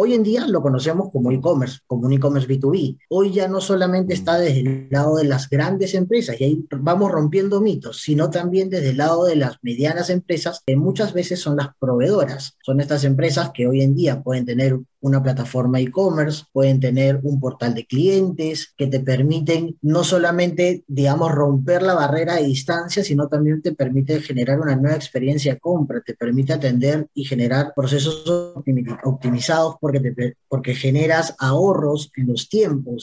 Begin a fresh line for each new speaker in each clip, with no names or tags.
Hoy en día lo conocemos como e-commerce, como un e-commerce B2B. Hoy ya no solamente está desde el lado de las grandes empresas, y ahí vamos rompiendo mitos, sino también desde el lado de las medianas empresas, que muchas veces son las proveedoras. Son estas empresas que hoy en día pueden tener una plataforma e-commerce, pueden tener un portal de clientes que te permiten no solamente, digamos, romper la barrera de distancia, sino también te permite generar una nueva experiencia de compra, te permite atender y generar procesos optimizados porque, porque generas ahorros en los tiempos.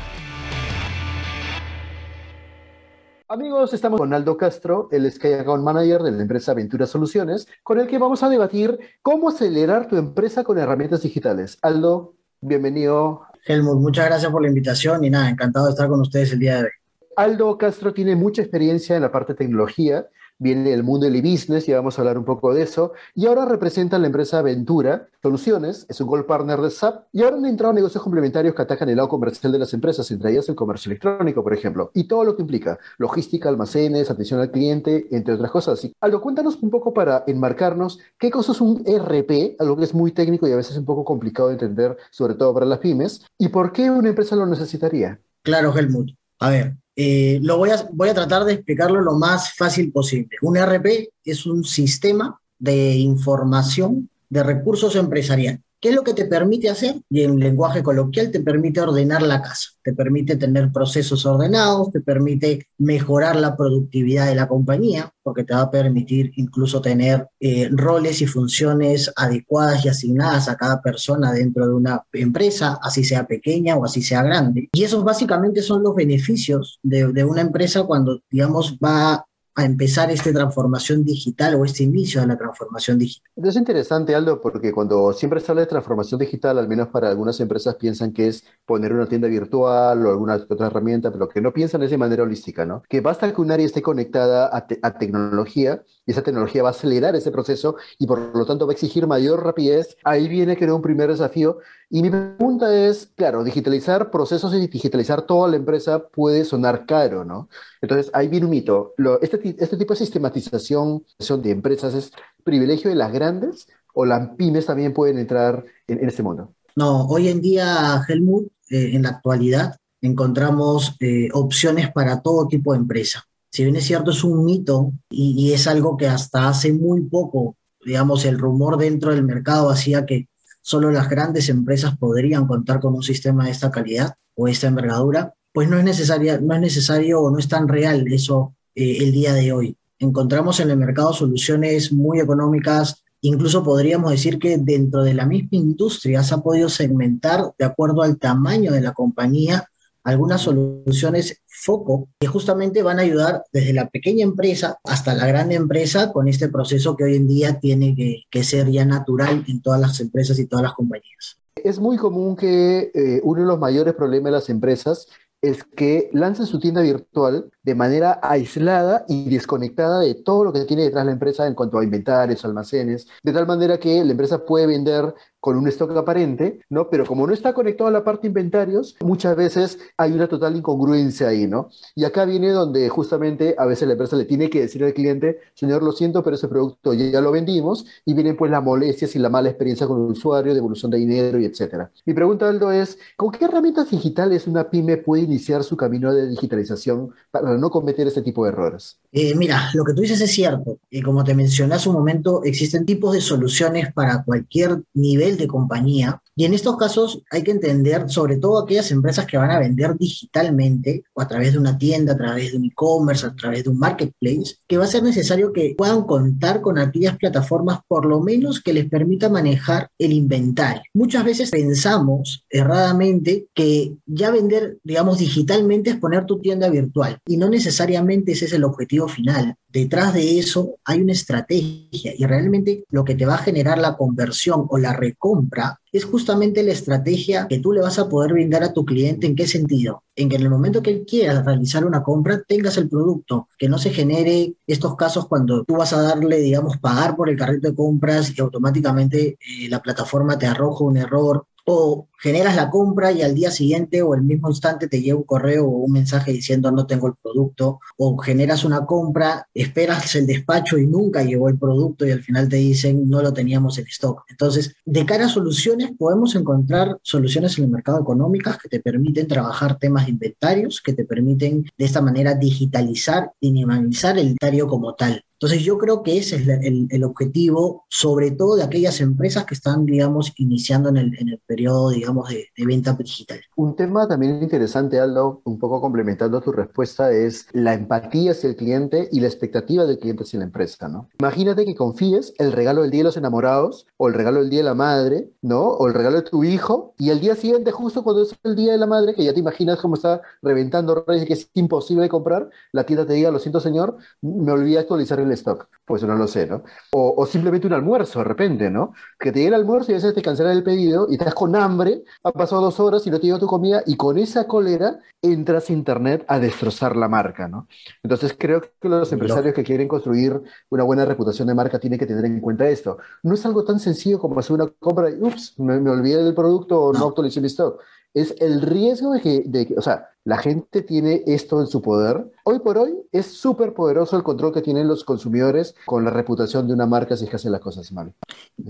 Amigos, estamos con Aldo Castro, el Sky Account Manager de la empresa Aventura Soluciones, con el que vamos a debatir cómo acelerar tu empresa con herramientas digitales. Aldo, bienvenido.
Helmut, muchas gracias por la invitación y nada, encantado de estar con ustedes el día de hoy.
Aldo Castro tiene mucha experiencia en la parte de tecnología viene del mundo del e-business y vamos a hablar un poco de eso. Y ahora representa la empresa Aventura Soluciones, es un gold partner de SAP y ahora han entrado negocios complementarios que atacan el lado comercial de las empresas, entre ellas el comercio electrónico, por ejemplo, y todo lo que implica logística, almacenes, atención al cliente, entre otras cosas. Así, Aldo, cuéntanos un poco para enmarcarnos qué cosa es un ERP, algo que es muy técnico y a veces un poco complicado de entender, sobre todo para las pymes, y por qué una empresa lo necesitaría.
Claro, Helmut. A ver, eh, lo voy a, voy a tratar de explicarlo lo más fácil posible. Un ERP es un sistema de información de recursos empresariales. ¿Qué es lo que te permite hacer? Y en lenguaje coloquial te permite ordenar la casa, te permite tener procesos ordenados, te permite mejorar la productividad de la compañía, porque te va a permitir incluso tener eh, roles y funciones adecuadas y asignadas a cada persona dentro de una empresa, así sea pequeña o así sea grande. Y esos básicamente son los beneficios de, de una empresa cuando, digamos, va a empezar esta transformación digital o este inicio de la transformación digital.
Es interesante, Aldo, porque cuando siempre se habla de transformación digital, al menos para algunas empresas piensan que es poner una tienda virtual o alguna otra herramienta, pero que no piensan es de manera holística, ¿no? Que basta que un área esté conectada a, a tecnología y esa tecnología va a acelerar ese proceso y por lo tanto va a exigir mayor rapidez. Ahí viene era un primer desafío. Y mi pregunta es, claro, digitalizar procesos y digitalizar toda la empresa puede sonar caro, ¿no? Entonces, ahí viene un mito. este, este tipo de sistematización de empresas es privilegio de las grandes o las pymes también pueden entrar en, este mundo?
No, hoy en día, Helmut, eh, en la actualidad, encontramos eh, opciones para todo tipo de empresa si bien es cierto, es un mito y, es algo que hasta hace muy poco, digamos, el rumor dentro del mercado hacía que solo las grandes empresas podrían contar con un sistema de esta calidad o esta envergadura, pues no es, necesaria, no es necesario o no es tan real eso eh, el día de hoy. Encontramos en el mercado soluciones muy económicas, incluso podríamos decir que dentro de la misma industria se ha podido segmentar de acuerdo al tamaño de la compañía algunas soluciones foco que justamente van a ayudar desde la pequeña empresa hasta la gran empresa con este proceso que hoy en día tiene que, ser ya natural en todas las empresas y todas las compañías.
Es muy común que eh, uno de los mayores problemas de las empresas es que lancen su tienda virtual de manera aislada y desconectada de todo lo que tiene detrás la empresa en cuanto a inventarios, almacenes, de tal manera que la empresa puede vender con un stock aparente, ¿no? Pero como no está conectado a la parte inventarios, muchas veces hay una total incongruencia ahí, ¿no? Y acá viene donde justamente a veces la empresa le tiene que decir al cliente, señor, lo siento, pero ese producto ya lo vendimos, y vienen pues las molestias y la mala experiencia con el usuario, devolución de dinero y etcétera. Mi pregunta, Aldo, es, ¿con qué herramientas digitales una pyme puede iniciar su camino de digitalización para no cometer ese tipo de errores?
Eh, mira, lo que tú dices es cierto. Y como te mencioné hace un momento, existen tipos de soluciones para cualquier nivel de compañía. Y en estos casos hay que entender, sobre todo aquellas empresas que van a vender digitalmente o a través de una tienda, a través de un e-commerce, a través de un marketplace, que va a ser necesario que puedan contar con aquellas plataformas por lo menos que les permita manejar el inventario. Muchas veces pensamos erradamente que ya vender, digamos, digitalmente es poner tu tienda virtual y no necesariamente ese es el objetivo final. Detrás de eso hay una estrategia y realmente lo que te va a generar la conversión o la recompra es justamente la estrategia que tú le vas a poder brindar a tu cliente. ¿En qué sentido? En que en el momento que él quiera realizar una compra, tengas el producto, que no se genere estos casos cuando tú vas a darle, digamos, pagar por el carrito de compras y automáticamente eh, la plataforma te arroja un error o generas la compra y al día siguiente o el mismo instante te llega un correo o un mensaje diciendo no tengo el producto, o generas una compra, esperas el despacho y nunca llegó el producto y al final te dicen no lo teníamos en stock. Entonces, de cara a soluciones, podemos encontrar soluciones en el mercado económicas que te permiten trabajar temas de inventarios, que te permiten de esta manera digitalizar minimizar el inventario como tal. Entonces yo creo que ese es el, objetivo, sobre todo de aquellas empresas que están, digamos, iniciando en el, en el periodo, digamos, de, venta digital.
Un tema también interesante, Aldo, un poco complementando tu respuesta, es la empatía hacia el cliente y la expectativa del cliente hacia la empresa, ¿no? Imagínate que confíes el regalo del Día de los Enamorados, o el regalo del Día de la Madre, ¿no? O el regalo de tu hijo, y el día siguiente, justo cuando es el Día de la Madre, que ya te imaginas cómo está reventando redes, que es imposible de comprar, la tienda te diga, lo siento señor, me olvidé actualizar el stock. Pues no lo sé, ¿no? O, simplemente un almuerzo de repente, ¿no? Que te llegue el almuerzo y a veces te cancelan el pedido y estás con hambre, han pasado dos horas y no te llega tu comida y con esa cólera entras a internet a destrozar la marca, ¿no? Entonces creo que los empresarios que quieren construir una buena reputación de marca tienen que tener en cuenta esto. No es algo tan sencillo como hacer una compra y, ups, me, olvidé del producto o no, no actualicé mi stock es el riesgo de que, o sea, la gente tiene esto en su poder. Hoy por hoy es súper poderoso el control que tienen los consumidores con la reputación de una marca si es que hace las cosas mal.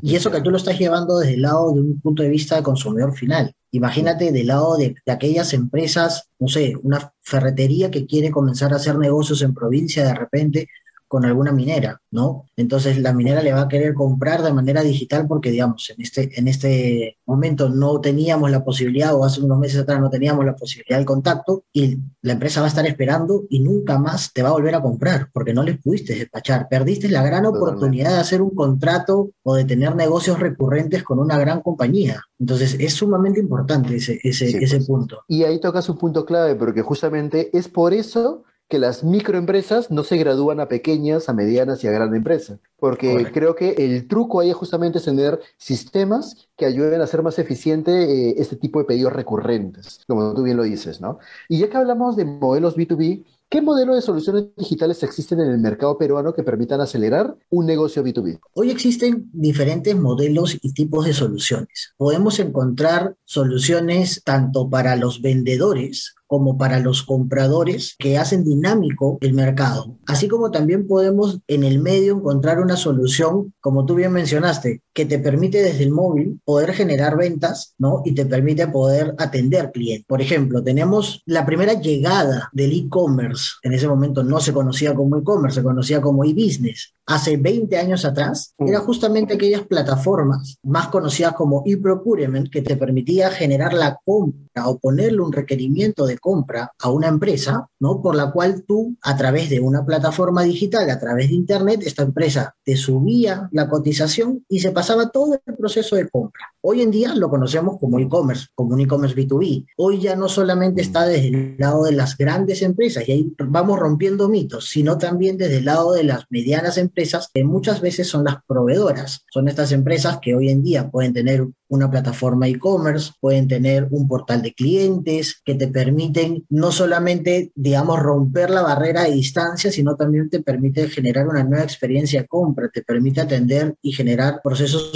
Y eso que tú lo estás llevando desde el lado de un punto de vista de consumidor final. Imagínate del lado de, de aquellas empresas, no sé, una ferretería que quiere comenzar a hacer negocios en provincia de repente con alguna minera, ¿no? Entonces la minera le va a querer comprar de manera digital porque, digamos, en este, en este momento no teníamos la posibilidad, o hace unos meses atrás no teníamos la posibilidad del contacto, y la empresa va a estar esperando y nunca más te va a volver a comprar porque no les pudiste despachar. Perdiste la gran oportunidad de hacer un contrato o de tener negocios recurrentes con una gran compañía. Entonces es sumamente importante ese, ese, ese pues. punto.
Y ahí tocas un punto clave porque justamente es por eso que las microempresas no se gradúan a pequeñas, a medianas y a grandes empresas. Porque creo que el truco ahí es justamente tener sistemas que ayuden a hacer más eficiente eh, este tipo de pedidos recurrentes, como tú bien lo dices, ¿no? Y ya que hablamos de modelos B2B, ¿Qué modelo de soluciones digitales existen en el mercado peruano que permitan acelerar un negocio B2B?
Hoy existen diferentes modelos y tipos de soluciones. Podemos encontrar soluciones tanto para los vendedores como para los compradores que hacen dinámico el mercado. Así como también podemos en el medio encontrar una solución, como tú bien mencionaste, que te permite desde el móvil poder generar ventas, ¿no? Y te permite poder atender clientes. Por ejemplo, tenemos la primera llegada del e-commerce. En ese momento no se conocía como e-commerce, se conocía como e-business. Hace 20 años atrás, mm. era justamente aquellas plataformas más conocidas como e-procurement que te permitía generar la compra o ponerle un requerimiento de compra a una empresa, ¿no? Por la cual tú, a través de una plataforma digital, a través de Internet, esta empresa te subía la cotización y se pasaba todo el proceso de compra. Hoy en día lo conocemos como e-commerce, como un e-commerce B2B. Hoy ya no solamente está desde el lado de las grandes empresas, y ahí vamos rompiendo mitos, sino también desde el lado de las medianas empresas, que muchas veces son las proveedoras. Son estas empresas que hoy en día pueden tener una plataforma e-commerce, pueden tener un portal de clientes que te permiten no solamente, digamos, romper la barrera de distancia, sino también te permite generar una nueva experiencia de compra, te permite atender y generar procesos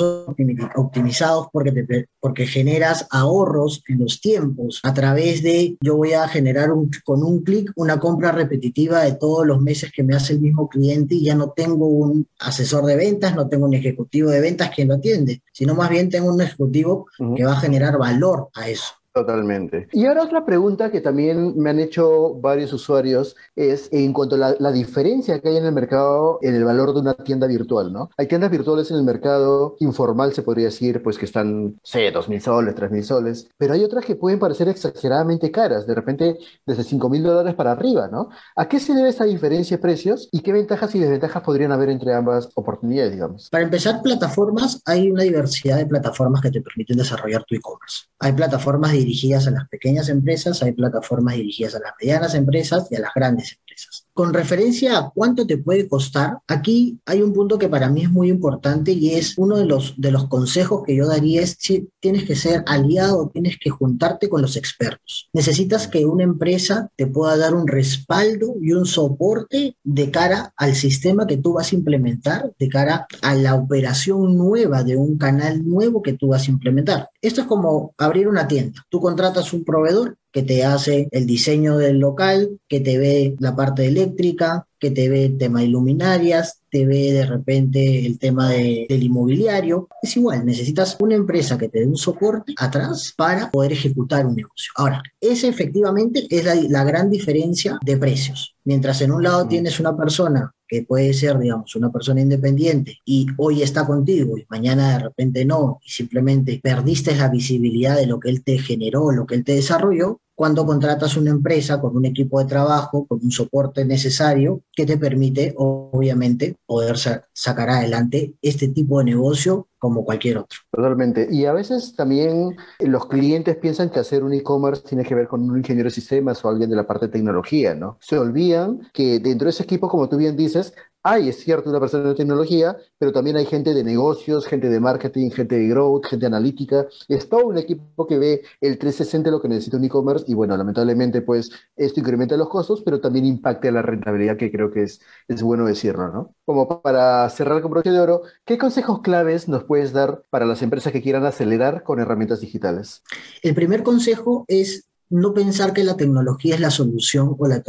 optimizados porque, te, porque generas ahorros en los tiempos a través de, yo voy a generar un, con un clic una compra repetitiva de todos los meses que me hace el mismo cliente y ya no tengo un asesor de ventas, no tengo un ejecutivo de ventas quien lo atiende, sino más bien tengo un ejecutivo que va a generar valor a eso.
Totalmente. Y ahora otra pregunta que también me han hecho varios usuarios es en cuanto a la, diferencia que hay en el mercado en el valor de una tienda virtual, ¿no? Hay tiendas virtuales en el mercado informal, se podría decir, pues que están, sé, dos mil soles, tres mil soles, pero hay otras que pueden parecer exageradamente caras, de repente desde cinco mil dólares para arriba, ¿no? ¿A qué se debe esa diferencia de precios y qué ventajas y desventajas podrían haber entre ambas oportunidades, digamos?
Para empezar, plataformas, hay una diversidad de plataformas que te permiten desarrollar tu e-commerce. Hay plataformas de dirigidas a las pequeñas empresas, hay plataformas dirigidas a las medianas empresas y a las grandes empresas. Con referencia a cuánto te puede costar, aquí hay un punto que para mí es muy importante y es uno de los, de los consejos que yo daría es si tienes que ser aliado, tienes que juntarte con los expertos. Necesitas que una empresa te pueda dar un respaldo y un soporte de cara al sistema que tú vas a implementar, de cara a la operación nueva de un canal nuevo que tú vas a implementar. Esto es como abrir una tienda. Tú contratas un proveedor que te hace el diseño del local, que te ve la parte eléctrica, que te ve el tema de luminarias, te ve de repente el tema del inmobiliario. Es igual, necesitas una empresa que te dé un soporte atrás para poder ejecutar un negocio. Ahora, esa efectivamente es la, la gran diferencia de precios. Mientras en un lado tienes una persona que puede ser, digamos, una persona independiente y hoy está contigo y mañana de repente no, y simplemente perdiste la visibilidad de lo que él te generó, lo que él te desarrolló, cuando contratas una empresa con un equipo de trabajo, con un soporte necesario que te permite, obviamente, poder sacar adelante este tipo de negocio como cualquier otro.
Totalmente. Y a veces también los clientes piensan que hacer un e-commerce tiene que ver con un ingeniero de sistemas o alguien de la parte de tecnología, ¿no? Se olvidan que dentro de ese equipo, como tú bien dices, hay, es cierto, una persona de tecnología, pero también hay gente de negocios, gente de marketing, gente de growth, gente analítica. Es todo un equipo que ve el 360 lo que necesita un e-commerce y bueno, lamentablemente pues esto incrementa los costos, pero también impacta la rentabilidad, que creo que es, es bueno decirlo, ¿no? Como para cerrar con broche de oro, ¿qué consejos claves nos puedes dar para las empresas que quieran acelerar con herramientas digitales?
El primer consejo es no pensar que la tecnología es la solución o la,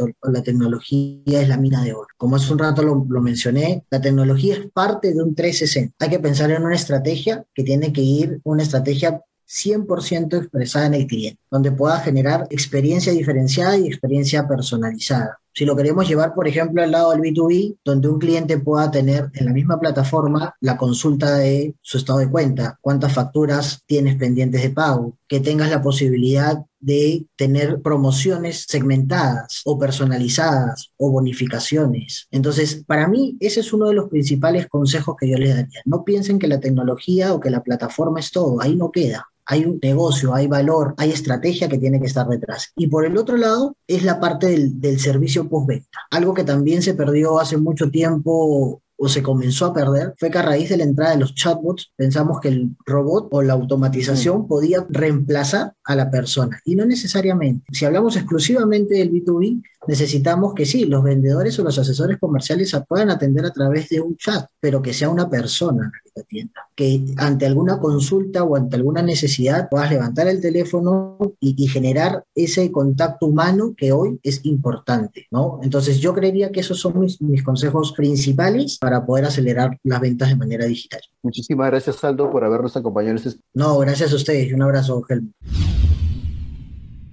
tecnología es la mina de oro. Como hace un rato lo, mencioné, la tecnología es parte de un 360. Hay que pensar en una estrategia que tiene que ir, una estrategia 100% expresada en el cliente, donde pueda generar experiencia diferenciada y experiencia personalizada. Si lo queremos llevar, por ejemplo, al lado del B2B, donde un cliente pueda tener en la misma plataforma la consulta de su estado de cuenta, cuántas facturas tienes pendientes de pago, que tengas la posibilidad de tener promociones segmentadas o personalizadas o bonificaciones. Entonces, para mí, ese es uno de los principales consejos que yo les daría. No piensen que la tecnología o que la plataforma es todo, ahí no queda hay un negocio, hay valor, hay estrategia que tiene que estar detrás. Y por el otro lado es la parte del, del servicio postventa, algo que también se perdió hace mucho tiempo o se comenzó a perder fue que a raíz de la entrada de los chatbots pensamos que el robot o la automatización mm. podía reemplazar a la persona y no necesariamente. Si hablamos exclusivamente del B2B, necesitamos que sí, los vendedores o los asesores comerciales puedan atender a través de un chat, pero que sea una persona atienda. Que ante alguna consulta o ante alguna necesidad puedas levantar el teléfono y, generar ese contacto humano que hoy es importante, ¿no? Entonces yo creería que esos son mis, mis consejos principales para poder acelerar las ventas de manera digital.
Muchísimas gracias, Aldo, por habernos acompañado en este...
No, gracias a ustedes. Un abrazo, Helmut.